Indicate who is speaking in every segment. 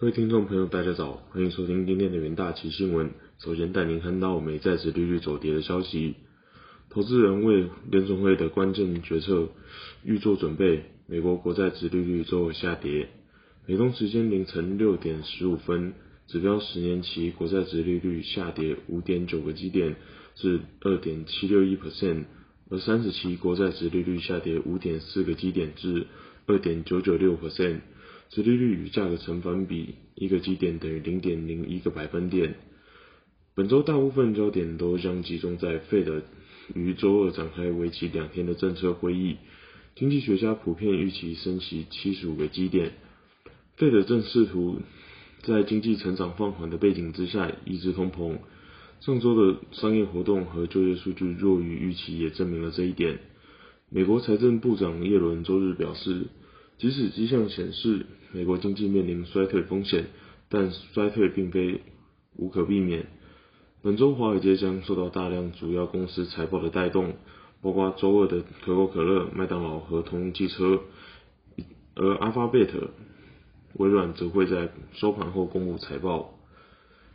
Speaker 1: 各位听众朋友，大家早，欢迎收听今天的元大旗新闻。首先带您看到美债值利率走跌的消息，投资人为联总会的关键决策预做准备。美国国债值利率周下跌，美东时间凌晨六点十五分，指标十年期国债值利率下跌五点九个基点至二点七六一 percent，而三十期国债值利率下跌五点四个基点至二点九九六 percent。殖利率与价格成反比，一个基点等于零点零一个百分点。本周大部分焦点都将集中在费德于周二展开为期两天的政策会议。经济学家普遍预期升息七十五个基点。费德正试图在经济成长放缓的背景之下抑制通膨。上周的商业活动和就业数据弱于预期，也证明了这一点。美国财政部长耶伦周日表示。即使迹象显示美国经济面临衰退风险，但衰退并非无可避免。本周华尔街将受到大量主要公司财报的带动，包括周二的可口可乐、麦当劳和通用汽车，而阿发贝特、微软则会在收盘后公布财报。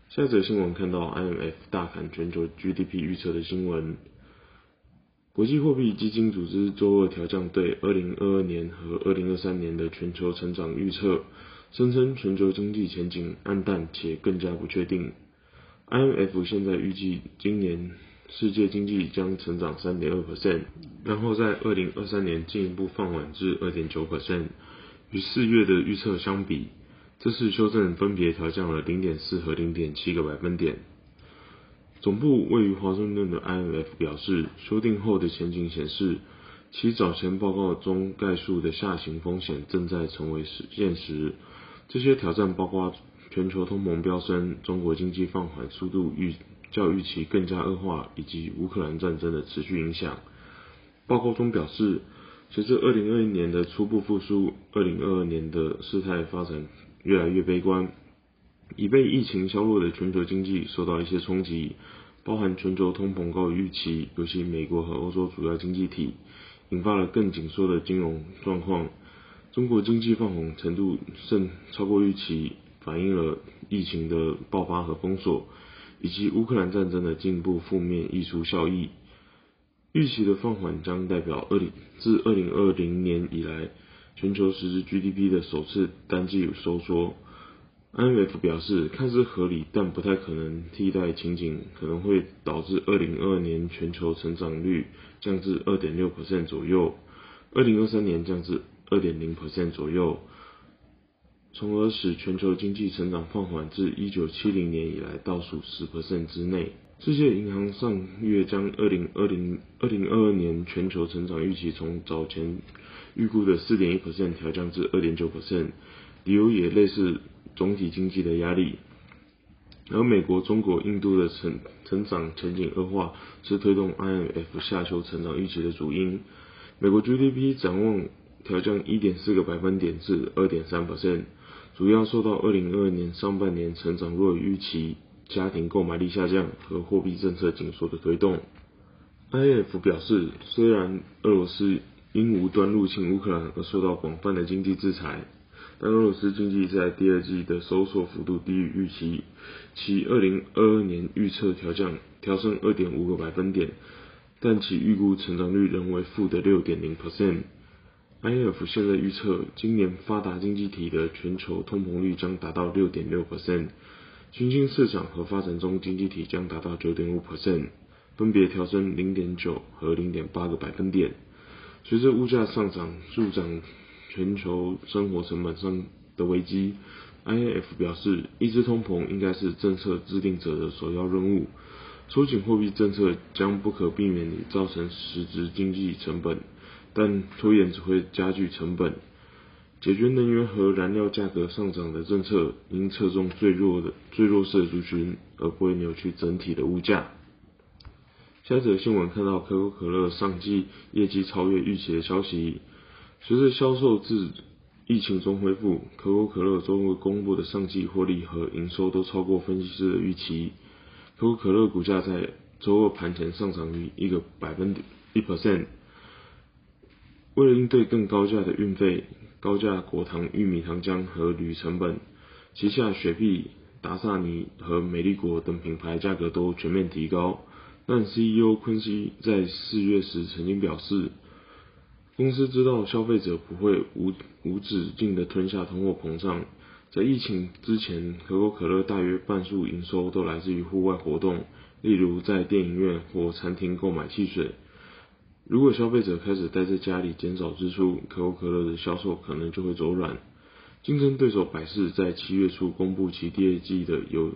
Speaker 1: 下一则新闻看到 IMF 大砍全球 GDP 预测的新闻。国际货币基金组织周二调降对2022年和2023年的全球成长预测，声称全球经济前景暗淡且更加不确定。IMF 现在预计今年世界经济将成长3.2%，然后在2023年进一步放缓至2.9%。与四月的预测相比，这次修正分别调降了0.4和0.7个百分点。总部位于华盛顿的 IMF 表示，修订后的前景显示，其早前报告中概述的下行风险正在成为现实。这些挑战包括全球通膨飙升、中国经济放缓速度预较预期更加恶化，以及乌克兰战争的持续影响。报告中表示，随着2021年的初步复苏，2022年的事态发展越来越悲观。已被疫情削弱的全球经济受到一些冲击，包含全球通膨高于预期，尤其美国和欧洲主要经济体，引发了更紧缩的金融状况。中国经济放缓程度甚超过预期，反映了疫情的爆发和封锁，以及乌克兰战争的进一步负面溢出效益。预期的放缓将代表二零自二零二零年以来全球实质 GDP 的首次单季收缩。IMF 表示，看似合理，但不太可能替代情景，可能会导致2022年全球成长率降至2.6%左右，2023年降至2.0%左右，从而使全球经济成长放缓至1970年以来倒数10%之内。世界银行上月将2020 2022年全球成长预期从早前预估的4.1%调降至2.9%，理由也类似。总体经济的压力，而美国、中国、印度的成成长前景恶化是推动 IMF 下修成长预期的主因。美国 GDP 展望调降1.4个百分点至2.3%，主要受到2022年上半年成长弱于预期、家庭购买力下降和货币政策紧缩的推动。IMF 表示，虽然俄罗斯因无端入侵乌克兰而受到广泛的经济制裁。但俄罗斯经济在第二季的收缩幅度低于预期，其二零二二年预测调降调升二点五个百分点，但其预估成长率仍为负的六点零 percent。IF 现在预测今年发达经济体的全球通膨率将达到六点六 percent，新兴市场和发展中经济体将达到九点五 percent，分别调升零点九和零点八个百分点。随着物价上涨助长。全球生活成本上的危机，IMF 表示，抑制通膨应该是政策制定者的首要任务。收紧货币政策将不可避免地造成实质经济成本，但拖延只会加剧成本。解决能源和燃料价格上涨的政策应侧重最弱的、最弱势族群，而不会扭曲整体的物价。下则新闻看到可口可乐上季业绩超越预期的消息。随着销售自疫情中恢复，可口可乐周日公布的上季获利和营收都超过分析师的预期。可口可乐股价在周二盘前上涨逾一个百分点一 percent。为了应对更高价的运费、高价果糖、玉米糖浆和铝成本，旗下雪碧、达萨尼和美丽果等品牌价格都全面提高。但 CEO 昆西在四月时曾经表示，公司知道消费者不会无无止境的吞下通货膨胀。在疫情之前，可口可乐大约半数营收都来自于户外活动，例如在电影院或餐厅购买汽水。如果消费者开始待在家里减少支出，可口可乐的销售可能就会走软。竞争对手百事在七月初公布其第二季的有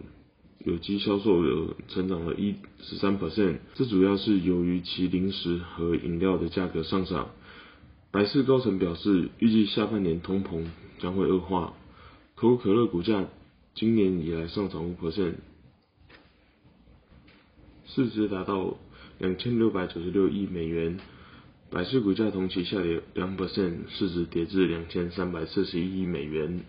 Speaker 1: 有机销售额成长了一十三 percent，这主要是由于其零食和饮料的价格上涨。百事高层表示，预计下半年通膨将会恶化。可口可乐股价今年以来上涨五 percent，市值达到。两千六百九十六亿美元，百事股价同期下跌两 percent，市值跌至两千三百四十一亿美元。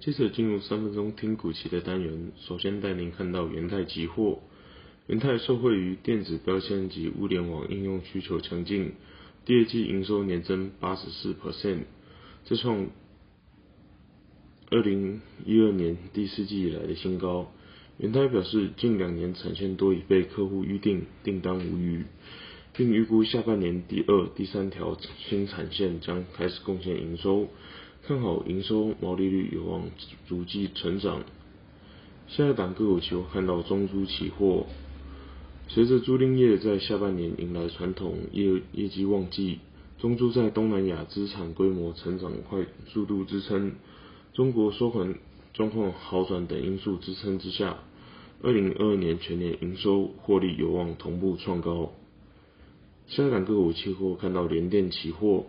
Speaker 1: 接着进入三分钟听股期的单元，首先带您看到元泰期货。元泰受惠于电子标签及物联网应用需求强劲，第二季营收年增八十四 percent，这创二零一二年第四季以来的新高。元泰表示，近两年产线多已被客户预定，订单无余，并预估下半年第二、第三条新产线将开始贡献营收，看好营收毛利率有望逐季成长。下一档个股期货看到中租期货，随着租赁业在下半年迎来传统业业绩旺季，中租在东南亚资产规模成长快速度支撑，中国收款状况好转等因素支撑之下。二零二二年全年营收获利有望同步创高。香港个股期货看到联电期货，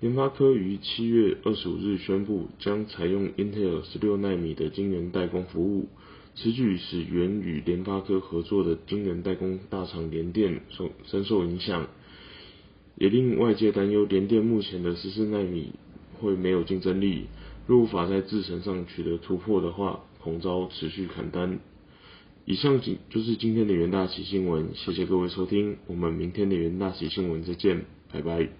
Speaker 1: 联发科于七月二十五日宣布将采用 Intel 十六纳米的晶圆代工服务，此举使原与联发科合作的晶圆代工大厂联电受深受影响，也令外界担忧联电目前的十四纳米会没有竞争力，若无法在制程上取得突破的话，恐遭持续砍单。以上今就是今天的元大喜新闻，谢谢各位收听，我们明天的元大喜新闻再见，拜拜。